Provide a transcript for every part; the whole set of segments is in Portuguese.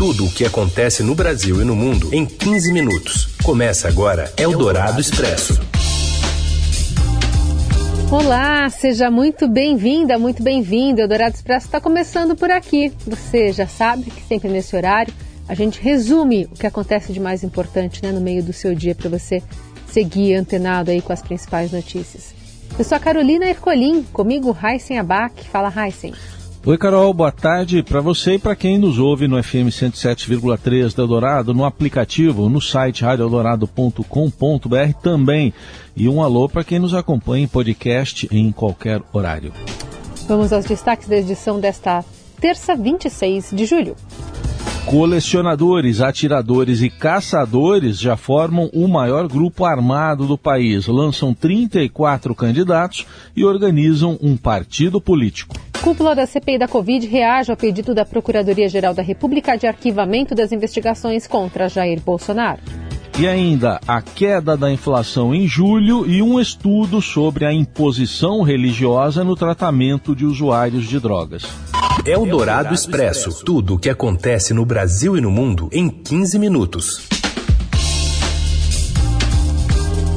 Tudo o que acontece no Brasil e no mundo em 15 minutos. Começa agora Eldorado Expresso. Olá, seja muito bem-vinda, muito bem-vindo. Eldorado Expresso está começando por aqui. Você já sabe que sempre nesse horário a gente resume o que acontece de mais importante né, no meio do seu dia para você seguir antenado aí com as principais notícias. Eu sou a Carolina Ercolim, comigo Heisen Abac. Fala, Heisen. Oi, Carol, boa tarde para você e para quem nos ouve no FM 107,3 da Eldorado, no aplicativo, no site radioeldorado.com.br também. E um alô para quem nos acompanha em podcast em qualquer horário. Vamos aos destaques da edição desta terça, 26 de julho. Colecionadores, atiradores e caçadores já formam o maior grupo armado do país. Lançam 34 candidatos e organizam um partido político. Cúpula da CPI da Covid reage ao pedido da Procuradoria-Geral da República de arquivamento das investigações contra Jair Bolsonaro. E ainda a queda da inflação em julho e um estudo sobre a imposição religiosa no tratamento de usuários de drogas. Eldorado Expresso. Tudo o que acontece no Brasil e no mundo em 15 minutos.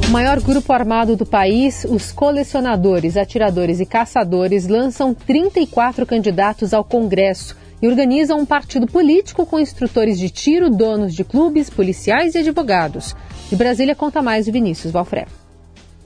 O maior grupo armado do país, os colecionadores, atiradores e caçadores, lançam 34 candidatos ao Congresso e organizam um partido político com instrutores de tiro, donos de clubes, policiais e advogados. De Brasília conta mais o Vinícius Valfredo.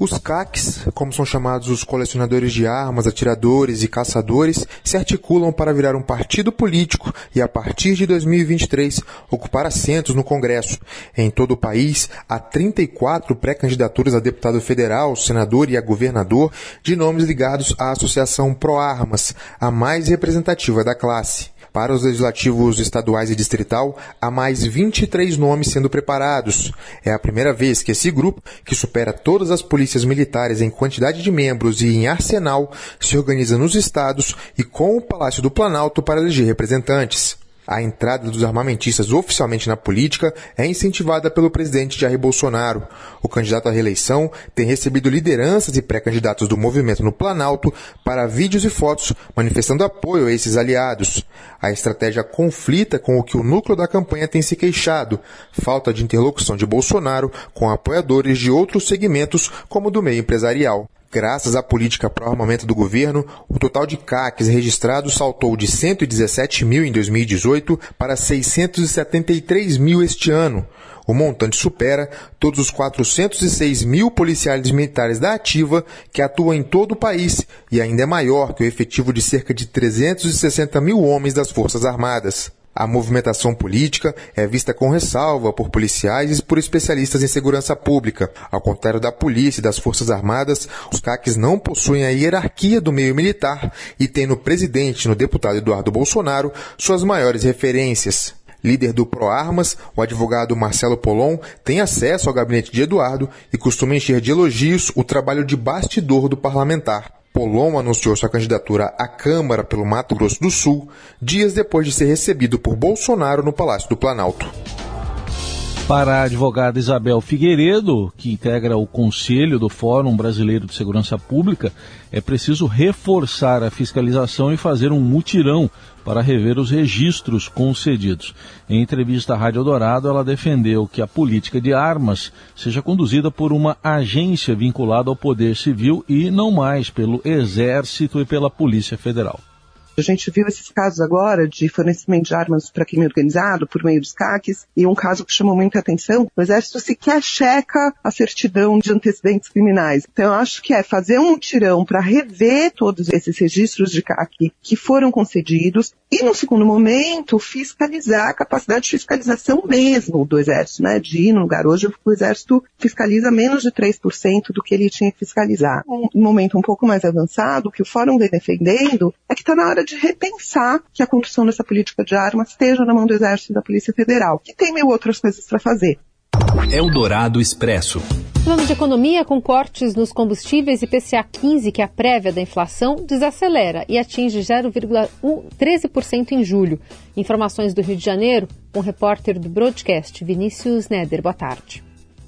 Os CACs, como são chamados os colecionadores de armas, atiradores e caçadores, se articulam para virar um partido político e, a partir de 2023, ocupar assentos no Congresso. Em todo o país, há 34 pré-candidaturas a deputado federal, senador e a governador de nomes ligados à Associação Pro Armas, a mais representativa da classe. Para os legislativos estaduais e distrital, há mais 23 nomes sendo preparados. É a primeira vez que esse grupo, que supera todas as polícias militares em quantidade de membros e em arsenal, se organiza nos estados e com o Palácio do Planalto para eleger representantes. A entrada dos armamentistas oficialmente na política é incentivada pelo presidente Jair Bolsonaro. O candidato à reeleição tem recebido lideranças e pré-candidatos do movimento no Planalto para vídeos e fotos manifestando apoio a esses aliados. A estratégia conflita com o que o núcleo da campanha tem se queixado: falta de interlocução de Bolsonaro com apoiadores de outros segmentos, como do meio empresarial. Graças à política pró-armamento do governo, o total de CACs registrados saltou de 117 mil em 2018 para 673 mil este ano. O montante supera todos os 406 mil policiais militares da ativa que atuam em todo o país e ainda é maior que o efetivo de cerca de 360 mil homens das Forças Armadas. A movimentação política é vista com ressalva por policiais e por especialistas em segurança pública. Ao contrário da polícia e das Forças Armadas, os CACs não possuem a hierarquia do meio militar e têm no presidente no deputado Eduardo Bolsonaro suas maiores referências. Líder do ProArmas, o advogado Marcelo Polon tem acesso ao gabinete de Eduardo e costuma encher de elogios o trabalho de bastidor do parlamentar. Polon anunciou sua candidatura à Câmara pelo Mato Grosso do Sul dias depois de ser recebido por Bolsonaro no Palácio do Planalto. Para a advogada Isabel Figueiredo, que integra o Conselho do Fórum Brasileiro de Segurança Pública, é preciso reforçar a fiscalização e fazer um mutirão para rever os registros concedidos. Em entrevista à Rádio Dourado, ela defendeu que a política de armas seja conduzida por uma agência vinculada ao Poder Civil e não mais pelo Exército e pela Polícia Federal. A gente viu esses casos agora de fornecimento de armas para crime organizado por meio dos CACs e um caso que chamou muita atenção, o Exército sequer checa a certidão de antecedentes criminais. Então eu acho que é fazer um tirão para rever todos esses registros de CAC que foram concedidos e, no segundo momento, fiscalizar a capacidade de fiscalização mesmo do Exército, né? De ir no lugar. Hoje o Exército fiscaliza menos de 3% do que ele tinha que fiscalizar. Um momento um pouco mais avançado, que o Fórum vem defendendo, é que está na hora de repensar que a condução dessa política de armas esteja na mão do Exército e da Polícia Federal, que tem mil outras coisas para fazer. Eldorado Expresso. Falando de economia, com cortes nos combustíveis, IPCA 15, que é a prévia da inflação, desacelera e atinge 0,13% em julho. Informações do Rio de Janeiro, com um repórter do Broadcast, Vinícius Neder. Boa tarde.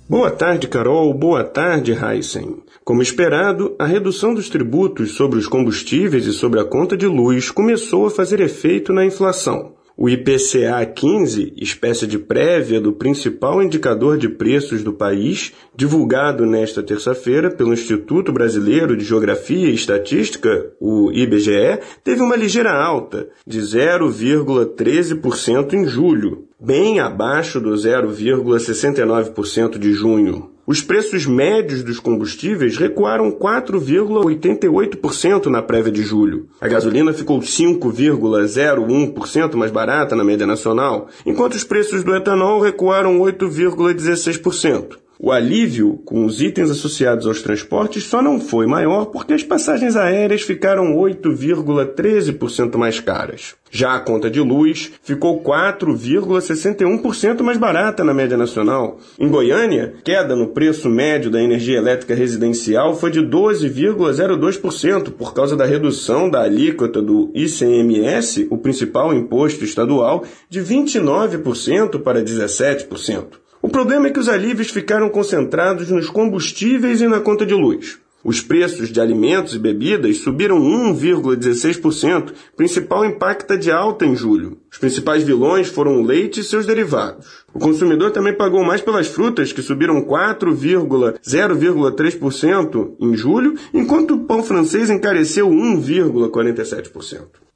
Boa tarde, Carol. Boa tarde, Heisen. Como esperado, a redução dos tributos sobre os combustíveis e sobre a conta de luz começou a fazer efeito na inflação. O IPCA 15, espécie de prévia do principal indicador de preços do país, divulgado nesta terça-feira pelo Instituto Brasileiro de Geografia e Estatística, o IBGE, teve uma ligeira alta, de 0,13% em julho, bem abaixo do 0,69% de junho. Os preços médios dos combustíveis recuaram 4,88% na prévia de julho. A gasolina ficou 5,01% mais barata na média nacional, enquanto os preços do etanol recuaram 8,16%. O alívio com os itens associados aos transportes só não foi maior porque as passagens aéreas ficaram 8,13% mais caras. Já a conta de luz ficou 4,61% mais barata na média nacional. Em Goiânia, queda no preço médio da energia elétrica residencial foi de 12,02% por causa da redução da alíquota do ICMS, o principal imposto estadual, de 29% para 17%. O problema é que os alívios ficaram concentrados nos combustíveis e na conta de luz. Os preços de alimentos e bebidas subiram 1,16%, principal impacto de alta em julho. Os principais vilões foram o leite e seus derivados. O consumidor também pagou mais pelas frutas, que subiram 4,0,3% em julho, enquanto o pão francês encareceu 1,47%.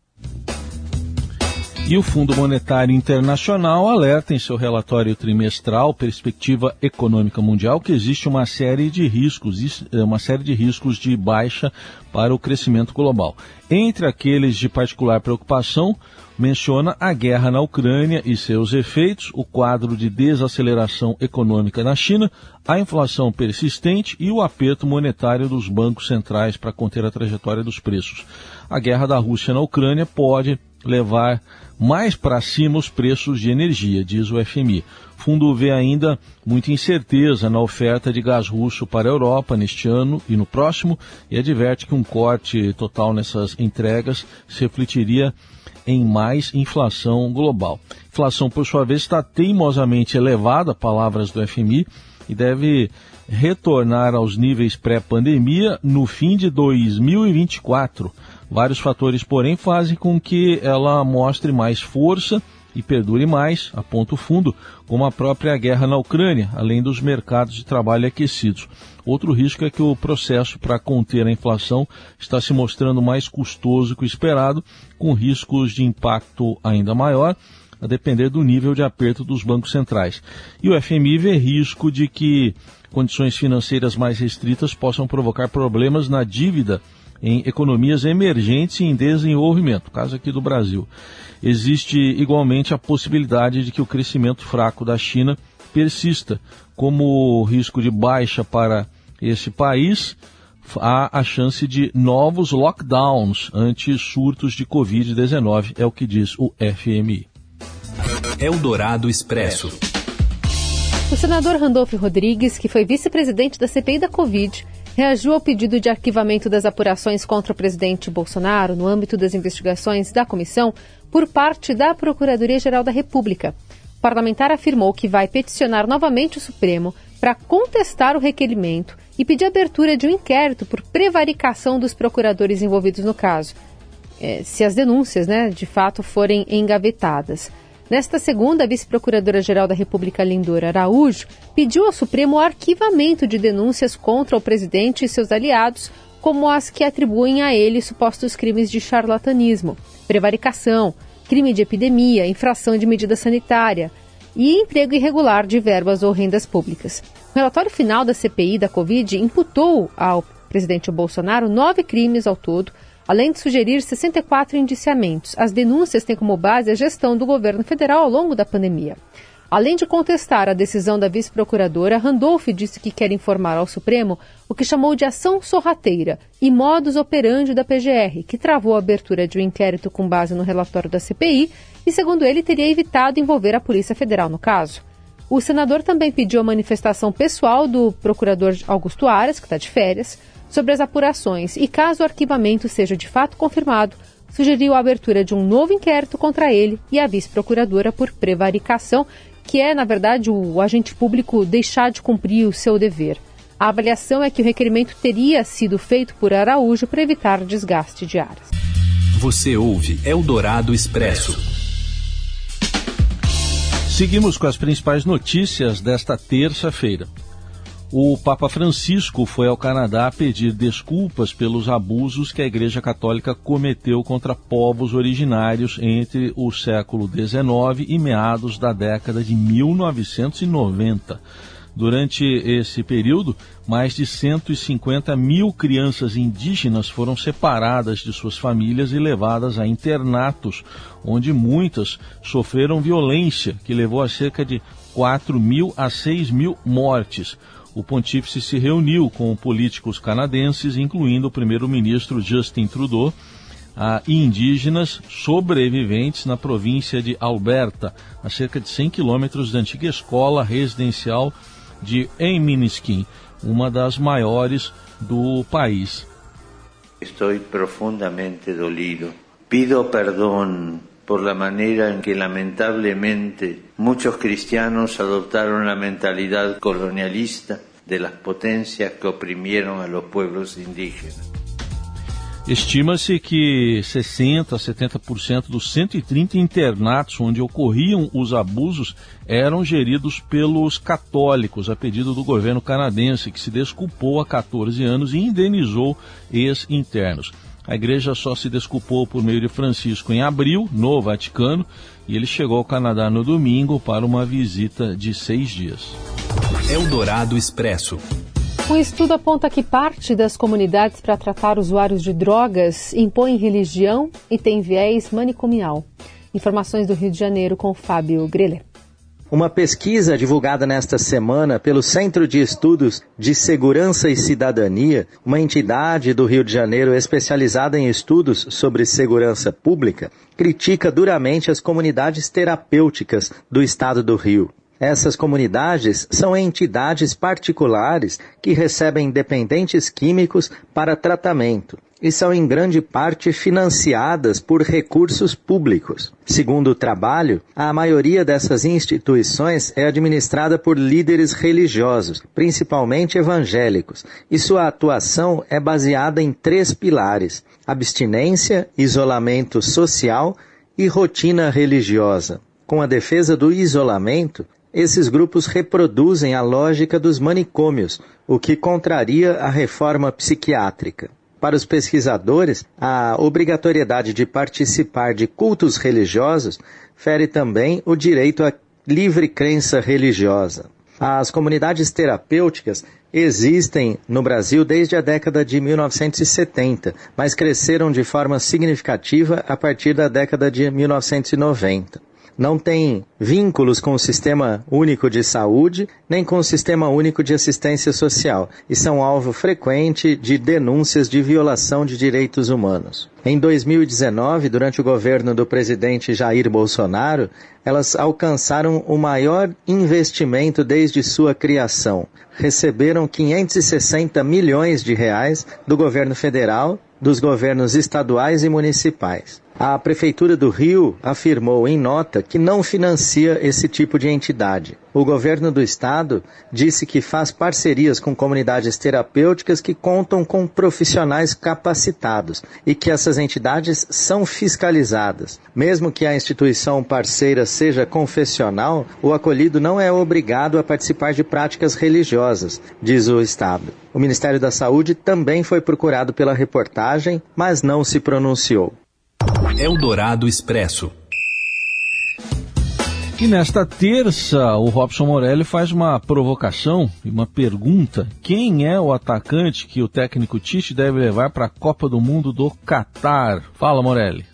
E o Fundo Monetário Internacional alerta em seu relatório trimestral Perspectiva Econômica Mundial que existe uma série de riscos, é, uma série de riscos de baixa para o crescimento global. Entre aqueles de particular preocupação, menciona a guerra na Ucrânia e seus efeitos, o quadro de desaceleração econômica na China, a inflação persistente e o aperto monetário dos bancos centrais para conter a trajetória dos preços. A guerra da Rússia na Ucrânia pode levar mais para cima os preços de energia, diz o FMI. O fundo vê ainda muita incerteza na oferta de gás russo para a Europa neste ano e no próximo e adverte que um corte total nessas entregas se refletiria em mais inflação global. Inflação, por sua vez, está teimosamente elevada, palavras do FMI, e deve retornar aos níveis pré-pandemia no fim de 2024 Vários fatores, porém, fazem com que ela mostre mais força e perdure mais, a ponto fundo, como a própria guerra na Ucrânia, além dos mercados de trabalho aquecidos. Outro risco é que o processo para conter a inflação está se mostrando mais custoso que o esperado, com riscos de impacto ainda maior, a depender do nível de aperto dos bancos centrais. E o FMI vê risco de que condições financeiras mais restritas possam provocar problemas na dívida em economias emergentes e em desenvolvimento, caso aqui do Brasil. Existe igualmente a possibilidade de que o crescimento fraco da China persista, como risco de baixa para esse país, há a chance de novos lockdowns ante surtos de Covid-19, é o que diz o FMI. Eldorado Expresso. O senador Randolfo Rodrigues, que foi vice-presidente da CPI da Covid, reagiu ao pedido de arquivamento das apurações contra o presidente Bolsonaro no âmbito das investigações da comissão por parte da Procuradoria-Geral da República. O parlamentar afirmou que vai peticionar novamente o Supremo para contestar o requerimento e pedir abertura de um inquérito por prevaricação dos procuradores envolvidos no caso, é, se as denúncias, né, de fato, forem engavetadas. Nesta segunda, a vice-procuradora-geral da República, Lindora Araújo, pediu ao Supremo o arquivamento de denúncias contra o presidente e seus aliados, como as que atribuem a ele supostos crimes de charlatanismo, prevaricação, crime de epidemia, infração de medida sanitária e emprego irregular de verbas ou rendas públicas. O relatório final da CPI da Covid imputou ao presidente Bolsonaro nove crimes ao todo, além de sugerir 64 indiciamentos. As denúncias têm como base a gestão do governo federal ao longo da pandemia. Além de contestar a decisão da vice-procuradora, Randolph disse que quer informar ao Supremo o que chamou de ação sorrateira e modus operandi da PGR, que travou a abertura de um inquérito com base no relatório da CPI e, segundo ele, teria evitado envolver a Polícia Federal no caso. O senador também pediu a manifestação pessoal do procurador Augusto Aras, que está de férias, sobre as apurações e, caso o arquivamento seja de fato confirmado, sugeriu a abertura de um novo inquérito contra ele e a vice-procuradora por prevaricação, que é, na verdade, o agente público deixar de cumprir o seu dever. A avaliação é que o requerimento teria sido feito por Araújo para evitar desgaste de áreas. Você ouve Eldorado Expresso. Seguimos com as principais notícias desta terça-feira. O Papa Francisco foi ao Canadá pedir desculpas pelos abusos que a Igreja Católica cometeu contra povos originários entre o século XIX e meados da década de 1990. Durante esse período, mais de 150 mil crianças indígenas foram separadas de suas famílias e levadas a internatos, onde muitas sofreram violência, que levou a cerca de 4 mil a 6 mil mortes o pontífice se reuniu com políticos canadenses, incluindo o primeiro-ministro Justin Trudeau, a indígenas sobreviventes na província de Alberta, a cerca de 100 quilômetros da antiga escola residencial de Eminiskin, uma das maiores do país. Estou profundamente dolido. Pido perdão por la manera en que lamentablemente muchos cristianos adoptaron la mentalidad colonialista de las potencias que oprimieron a los pueblos indígenas. Estima-se que 60 a 70% dos 130 internatos onde ocorriam os abusos eram geridos pelos católicos, a pedido do governo canadense, que se desculpou há 14 anos e indenizou ex-internos. A igreja só se desculpou por meio de Francisco em abril, no Vaticano, e ele chegou ao Canadá no domingo para uma visita de seis dias. Eldorado Expresso. Um estudo aponta que parte das comunidades para tratar usuários de drogas impõe religião e tem viés manicomial. Informações do Rio de Janeiro com Fábio Greler. Uma pesquisa divulgada nesta semana pelo Centro de Estudos de Segurança e Cidadania, uma entidade do Rio de Janeiro especializada em estudos sobre segurança pública, critica duramente as comunidades terapêuticas do estado do Rio. Essas comunidades são entidades particulares que recebem dependentes químicos para tratamento e são em grande parte financiadas por recursos públicos. Segundo o trabalho, a maioria dessas instituições é administrada por líderes religiosos, principalmente evangélicos, e sua atuação é baseada em três pilares: abstinência, isolamento social e rotina religiosa. Com a defesa do isolamento, esses grupos reproduzem a lógica dos manicômios, o que contraria a reforma psiquiátrica. Para os pesquisadores, a obrigatoriedade de participar de cultos religiosos fere também o direito à livre crença religiosa. As comunidades terapêuticas existem no Brasil desde a década de 1970, mas cresceram de forma significativa a partir da década de 1990 não tem vínculos com o Sistema Único de Saúde, nem com o Sistema Único de Assistência Social, e são alvo frequente de denúncias de violação de direitos humanos. Em 2019, durante o governo do presidente Jair Bolsonaro, elas alcançaram o maior investimento desde sua criação. Receberam 560 milhões de reais do governo federal, dos governos estaduais e municipais. A Prefeitura do Rio afirmou em nota que não financia esse tipo de entidade. O governo do estado disse que faz parcerias com comunidades terapêuticas que contam com profissionais capacitados e que essas entidades são fiscalizadas. Mesmo que a instituição parceira seja confessional, o acolhido não é obrigado a participar de práticas religiosas, diz o estado. O Ministério da Saúde também foi procurado pela reportagem, mas não se pronunciou. Eldorado Expresso. E nesta terça, o Robson Morelli faz uma provocação e uma pergunta: quem é o atacante que o técnico Tite deve levar para a Copa do Mundo do Catar? Fala, Morelli.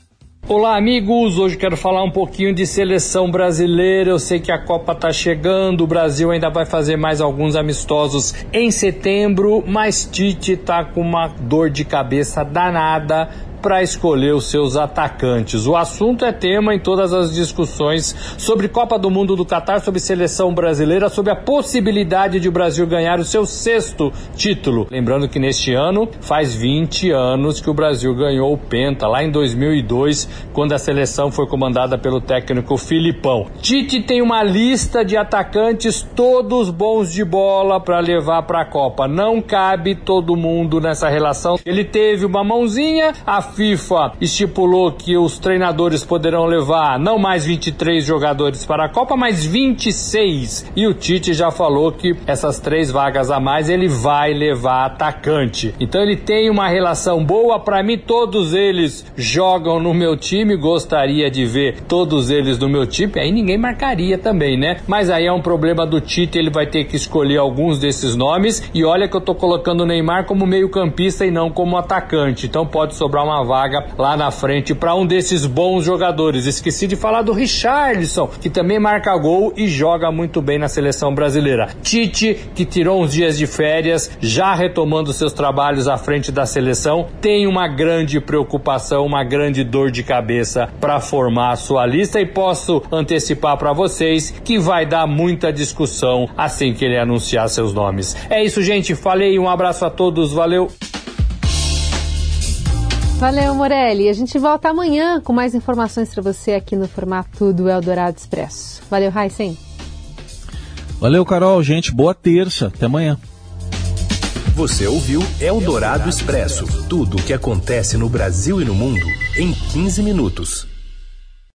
Olá, amigos. Hoje quero falar um pouquinho de seleção brasileira. Eu sei que a Copa está chegando, o Brasil ainda vai fazer mais alguns amistosos em setembro, mas Tite está com uma dor de cabeça danada para escolher os seus atacantes. O assunto é tema em todas as discussões sobre Copa do Mundo do Catar, sobre seleção brasileira, sobre a possibilidade de o Brasil ganhar o seu sexto título. Lembrando que neste ano faz 20 anos que o Brasil ganhou o Penta, lá em 2002, quando a seleção foi comandada pelo técnico Filipão. Tite tem uma lista de atacantes todos bons de bola para levar para a Copa. Não cabe todo mundo nessa relação. Ele teve uma mãozinha à FIFA estipulou que os treinadores poderão levar não mais 23 jogadores para a Copa, mas 26. E o Tite já falou que essas três vagas a mais ele vai levar atacante. Então ele tem uma relação boa para mim, todos eles jogam no meu time, gostaria de ver todos eles no meu time, aí ninguém marcaria também, né? Mas aí é um problema do Tite, ele vai ter que escolher alguns desses nomes e olha que eu tô colocando o Neymar como meio-campista e não como atacante. Então pode sobrar uma vaga lá na frente para um desses bons jogadores. Esqueci de falar do Richarlison, que também marca gol e joga muito bem na seleção brasileira. Tite, que tirou uns dias de férias, já retomando seus trabalhos à frente da seleção, tem uma grande preocupação, uma grande dor de cabeça para formar a sua lista e posso antecipar para vocês que vai dar muita discussão assim que ele anunciar seus nomes. É isso, gente. Falei, um abraço a todos, valeu. Valeu, Morelli. A gente volta amanhã com mais informações para você aqui no formato do Eldorado Expresso. Valeu, Heisen. Valeu, Carol. Gente, boa terça. Até amanhã. Você ouviu Eldorado Expresso tudo o que acontece no Brasil e no mundo em 15 minutos.